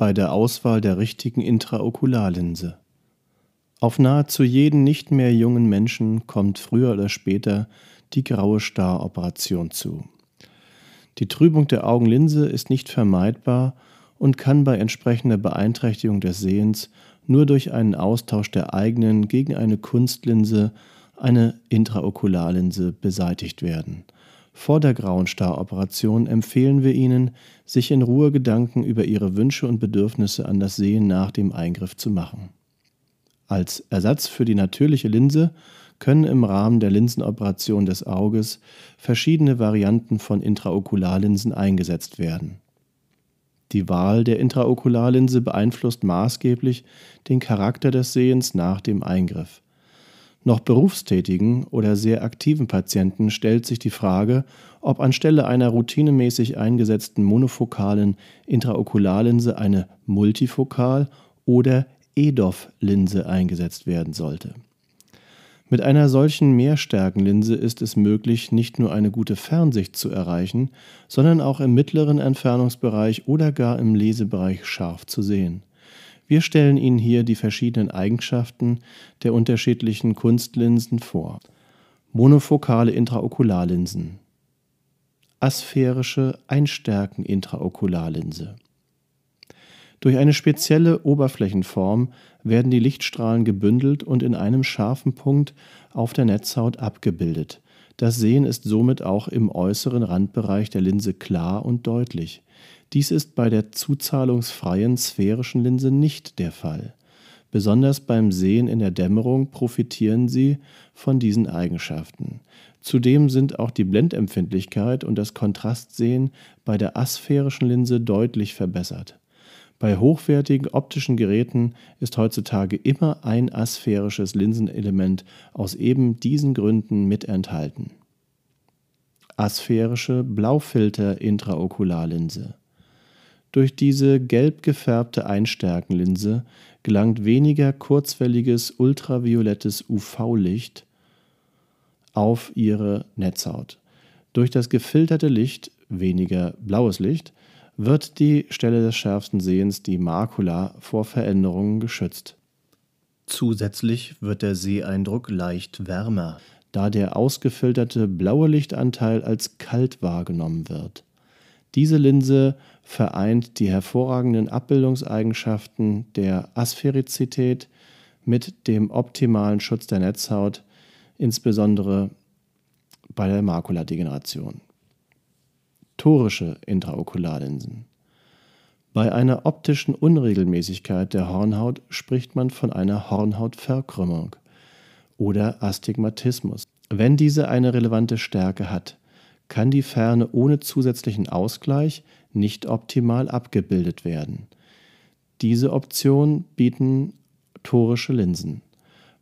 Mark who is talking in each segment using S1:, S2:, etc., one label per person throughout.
S1: bei der Auswahl der richtigen Intraokularlinse. Auf nahezu jeden nicht mehr jungen Menschen kommt früher oder später die graue Staroperation zu. Die Trübung der Augenlinse ist nicht vermeidbar und kann bei entsprechender Beeinträchtigung des Sehens nur durch einen Austausch der eigenen gegen eine Kunstlinse, eine Intraokularlinse, beseitigt werden – vor der grauen Staroperation empfehlen wir Ihnen, sich in Ruhe Gedanken über Ihre Wünsche und Bedürfnisse an das Sehen nach dem Eingriff zu machen. Als Ersatz für die natürliche Linse können im Rahmen der Linsenoperation des Auges verschiedene Varianten von Intraokularlinsen eingesetzt werden. Die Wahl der Intraokularlinse beeinflusst maßgeblich den Charakter des Sehens nach dem Eingriff. Noch berufstätigen oder sehr aktiven Patienten stellt sich die Frage, ob anstelle einer routinemäßig eingesetzten monofokalen Intraokularlinse eine Multifokal- oder EDOF-Linse eingesetzt werden sollte. Mit einer solchen Mehrstärkenlinse ist es möglich, nicht nur eine gute Fernsicht zu erreichen, sondern auch im mittleren Entfernungsbereich oder gar im Lesebereich scharf zu sehen. Wir stellen Ihnen hier die verschiedenen Eigenschaften der unterschiedlichen Kunstlinsen vor. Monofokale Intraokularlinsen. Asphärische Einstärken-Intraokularlinse. Durch eine spezielle Oberflächenform werden die Lichtstrahlen gebündelt und in einem scharfen Punkt auf der Netzhaut abgebildet. Das Sehen ist somit auch im äußeren Randbereich der Linse klar und deutlich. Dies ist bei der zuzahlungsfreien sphärischen Linse nicht der Fall. Besonders beim Sehen in der Dämmerung profitieren sie von diesen Eigenschaften. Zudem sind auch die Blendempfindlichkeit und das Kontrastsehen bei der asphärischen Linse deutlich verbessert. Bei hochwertigen optischen Geräten ist heutzutage immer ein asphärisches Linsenelement aus eben diesen Gründen mit enthalten. Asphärische Blaufilter-Intraokularlinse durch diese gelb gefärbte Einstärkenlinse gelangt weniger kurzwelliges ultraviolettes UV-Licht auf ihre Netzhaut. Durch das gefilterte Licht, weniger blaues Licht, wird die Stelle des schärfsten Sehens, die Makula, vor Veränderungen geschützt. Zusätzlich wird der Seeeindruck leicht wärmer, da der ausgefilterte blaue Lichtanteil als kalt wahrgenommen wird. Diese Linse vereint die hervorragenden Abbildungseigenschaften der Aspherizität mit dem optimalen Schutz der Netzhaut, insbesondere bei der Makuladegeneration. Torische Intraokularlinsen. Bei einer optischen Unregelmäßigkeit der Hornhaut spricht man von einer Hornhautverkrümmung oder Astigmatismus. Wenn diese eine relevante Stärke hat, kann die Ferne ohne zusätzlichen Ausgleich nicht optimal abgebildet werden. Diese Option bieten torische Linsen.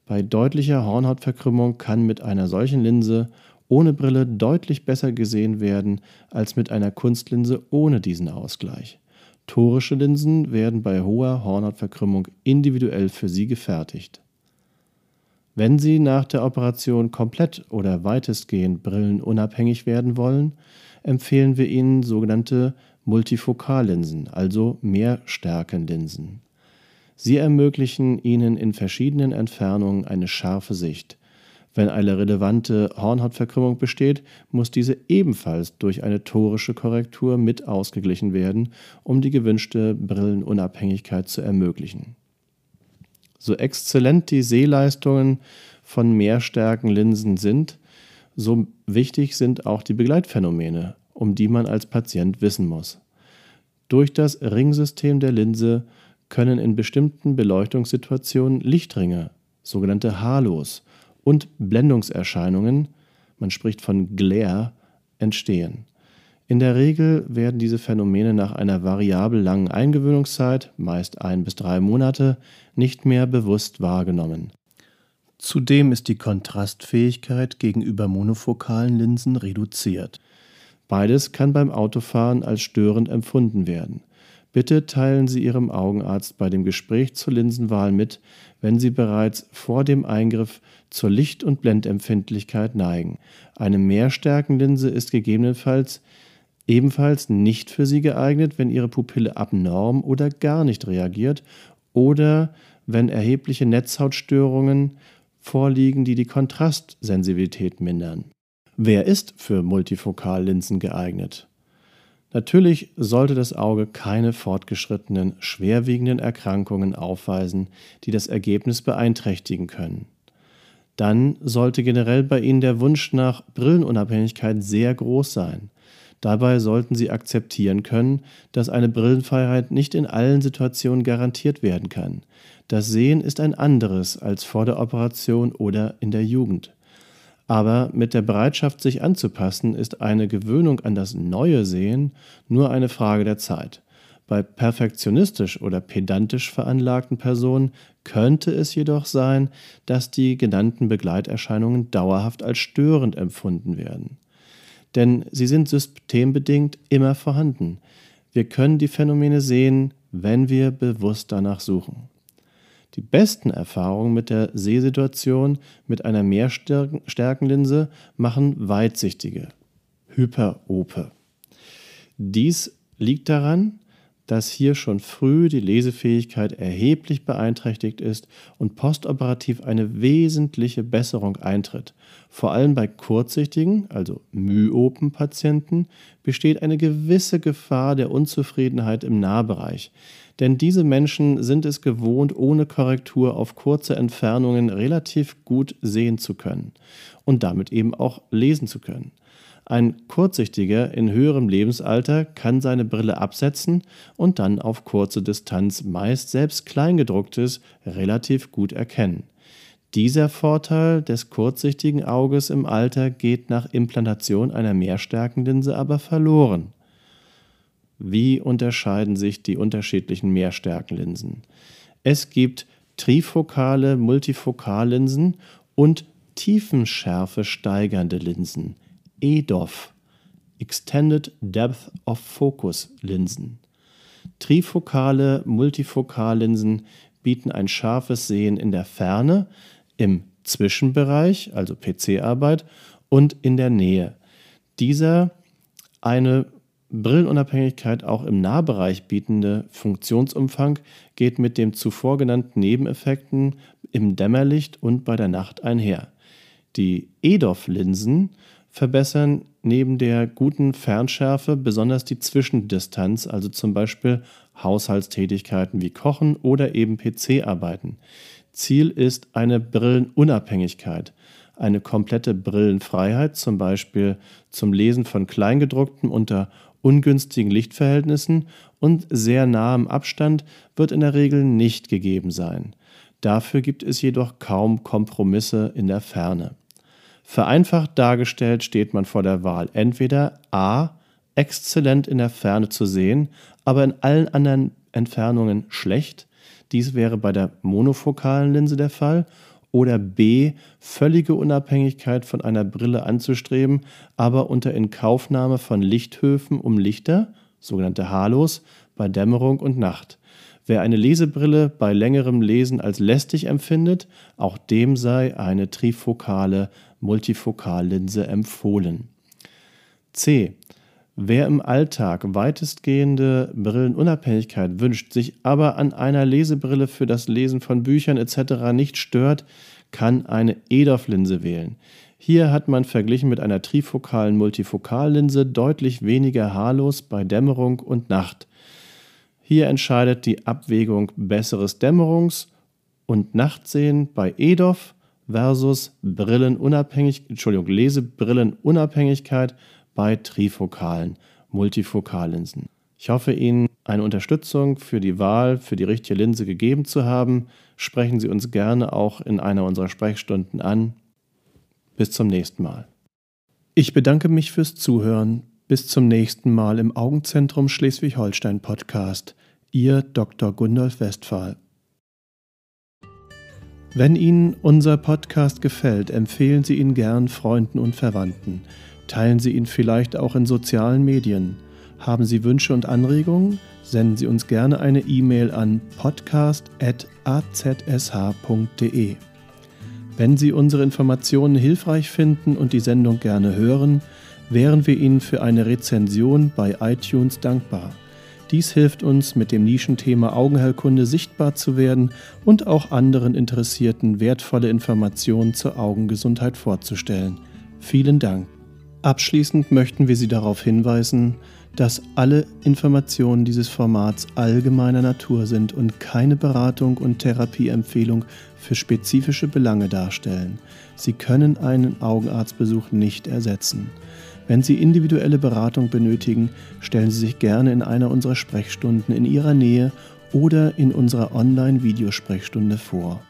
S1: Bei deutlicher Hornhautverkrümmung kann mit einer solchen Linse ohne Brille deutlich besser gesehen werden als mit einer Kunstlinse ohne diesen Ausgleich. Torische Linsen werden bei hoher Hornhautverkrümmung individuell für sie gefertigt. Wenn Sie nach der Operation komplett oder weitestgehend brillenunabhängig werden wollen, empfehlen wir Ihnen sogenannte Multifokallinsen, also Mehrstärkenlinsen. Sie ermöglichen Ihnen in verschiedenen Entfernungen eine scharfe Sicht. Wenn eine relevante Hornhautverkrümmung besteht, muss diese ebenfalls durch eine torische Korrektur mit ausgeglichen werden, um die gewünschte Brillenunabhängigkeit zu ermöglichen. So exzellent die Sehleistungen von Mehrstärkenlinsen sind, so wichtig sind auch die Begleitphänomene, um die man als Patient wissen muss. Durch das Ringsystem der Linse können in bestimmten Beleuchtungssituationen Lichtringe, sogenannte Halos, und Blendungserscheinungen, man spricht von Glare, entstehen. In der Regel werden diese Phänomene nach einer variabel langen Eingewöhnungszeit, meist ein bis drei Monate, nicht mehr bewusst wahrgenommen. Zudem ist die Kontrastfähigkeit gegenüber monofokalen Linsen reduziert. Beides kann beim Autofahren als störend empfunden werden. Bitte teilen Sie Ihrem Augenarzt bei dem Gespräch zur Linsenwahl mit, wenn Sie bereits vor dem Eingriff zur Licht- und Blendempfindlichkeit neigen. Eine Mehrstärkenlinse ist gegebenenfalls ebenfalls nicht für Sie geeignet, wenn Ihre Pupille abnorm oder gar nicht reagiert oder wenn erhebliche Netzhautstörungen vorliegen, die die Kontrastsensibilität mindern. Wer ist für Multifokallinsen geeignet? Natürlich sollte das Auge keine fortgeschrittenen, schwerwiegenden Erkrankungen aufweisen, die das Ergebnis beeinträchtigen können. Dann sollte generell bei Ihnen der Wunsch nach Brillenunabhängigkeit sehr groß sein. Dabei sollten Sie akzeptieren können, dass eine Brillenfreiheit nicht in allen Situationen garantiert werden kann. Das Sehen ist ein anderes als vor der Operation oder in der Jugend. Aber mit der Bereitschaft, sich anzupassen, ist eine Gewöhnung an das neue Sehen nur eine Frage der Zeit. Bei perfektionistisch oder pedantisch veranlagten Personen könnte es jedoch sein, dass die genannten Begleiterscheinungen dauerhaft als störend empfunden werden. Denn sie sind systembedingt immer vorhanden. Wir können die Phänomene sehen, wenn wir bewusst danach suchen. Die besten Erfahrungen mit der Sehsituation mit einer Mehrstärkenlinse machen Weitsichtige, Hyperope. Dies liegt daran, dass hier schon früh die Lesefähigkeit erheblich beeinträchtigt ist und postoperativ eine wesentliche Besserung eintritt. Vor allem bei kurzsichtigen, also myopen Patienten, besteht eine gewisse Gefahr der Unzufriedenheit im Nahbereich. Denn diese Menschen sind es gewohnt, ohne Korrektur auf kurze Entfernungen relativ gut sehen zu können und damit eben auch lesen zu können. Ein Kurzsichtiger in höherem Lebensalter kann seine Brille absetzen und dann auf kurze Distanz meist selbst Kleingedrucktes relativ gut erkennen. Dieser Vorteil des kurzsichtigen Auges im Alter geht nach Implantation einer Mehrstärkenlinse aber verloren. Wie unterscheiden sich die unterschiedlichen Mehrstärkenlinsen? Es gibt trifokale Multifokallinsen und Tiefenschärfe steigernde Linsen. EDOF, Extended Depth of Focus Linsen. Trifokale Multifokallinsen bieten ein scharfes Sehen in der Ferne, im Zwischenbereich, also PC-Arbeit, und in der Nähe. Dieser eine Brillenunabhängigkeit auch im Nahbereich bietende Funktionsumfang geht mit dem zuvor genannten Nebeneffekten im Dämmerlicht und bei der Nacht einher. Die EDOF-Linsen verbessern neben der guten Fernschärfe besonders die Zwischendistanz, also zum Beispiel Haushaltstätigkeiten wie Kochen oder eben PC-Arbeiten. Ziel ist eine Brillenunabhängigkeit, eine komplette Brillenfreiheit, zum Beispiel zum Lesen von Kleingedrucktem unter ungünstigen Lichtverhältnissen und sehr nahem Abstand wird in der Regel nicht gegeben sein. Dafür gibt es jedoch kaum Kompromisse in der Ferne. Vereinfacht dargestellt steht man vor der Wahl entweder a. exzellent in der Ferne zu sehen, aber in allen anderen Entfernungen schlecht, dies wäre bei der monofokalen Linse der Fall, oder b. völlige Unabhängigkeit von einer Brille anzustreben, aber unter Inkaufnahme von Lichthöfen um Lichter, sogenannte Halos, bei Dämmerung und Nacht. Wer eine Lesebrille bei längerem Lesen als lästig empfindet, auch dem sei eine trifokale Multifokallinse empfohlen. C. Wer im Alltag weitestgehende Brillenunabhängigkeit wünscht, sich aber an einer Lesebrille für das Lesen von Büchern etc. nicht stört, kann eine EDOF-Linse wählen. Hier hat man verglichen mit einer trifokalen Multifokallinse deutlich weniger Haarlos bei Dämmerung und Nacht. Hier entscheidet die Abwägung besseres Dämmerungs- und Nachtsehen bei EDOF versus Brillenunabhängig, Entschuldigung, Lesebrillenunabhängigkeit bei trifokalen Multifokallinsen. Ich hoffe, Ihnen eine Unterstützung für die Wahl für die richtige Linse gegeben zu haben. Sprechen Sie uns gerne auch in einer unserer Sprechstunden an. Bis zum nächsten Mal. Ich bedanke mich fürs Zuhören Bis zum nächsten Mal im Augenzentrum Schleswig-Holstein Podcast. Ihr Dr. Gundolf Westphal. Wenn Ihnen unser Podcast gefällt, empfehlen Sie ihn gern Freunden und Verwandten. Teilen Sie ihn vielleicht auch in sozialen Medien. Haben Sie Wünsche und Anregungen? Senden Sie uns gerne eine E-Mail an podcast.azsh.de. Wenn Sie unsere Informationen hilfreich finden und die Sendung gerne hören, wären wir Ihnen für eine Rezension bei iTunes dankbar. Dies hilft uns, mit dem Nischenthema Augenheilkunde sichtbar zu werden und auch anderen Interessierten wertvolle Informationen zur Augengesundheit vorzustellen. Vielen Dank. Abschließend möchten wir Sie darauf hinweisen, dass alle Informationen dieses Formats allgemeiner Natur sind und keine Beratung und Therapieempfehlung für spezifische Belange darstellen. Sie können einen Augenarztbesuch nicht ersetzen. Wenn Sie individuelle Beratung benötigen, stellen Sie sich gerne in einer unserer Sprechstunden in Ihrer Nähe oder in unserer Online-Videosprechstunde vor.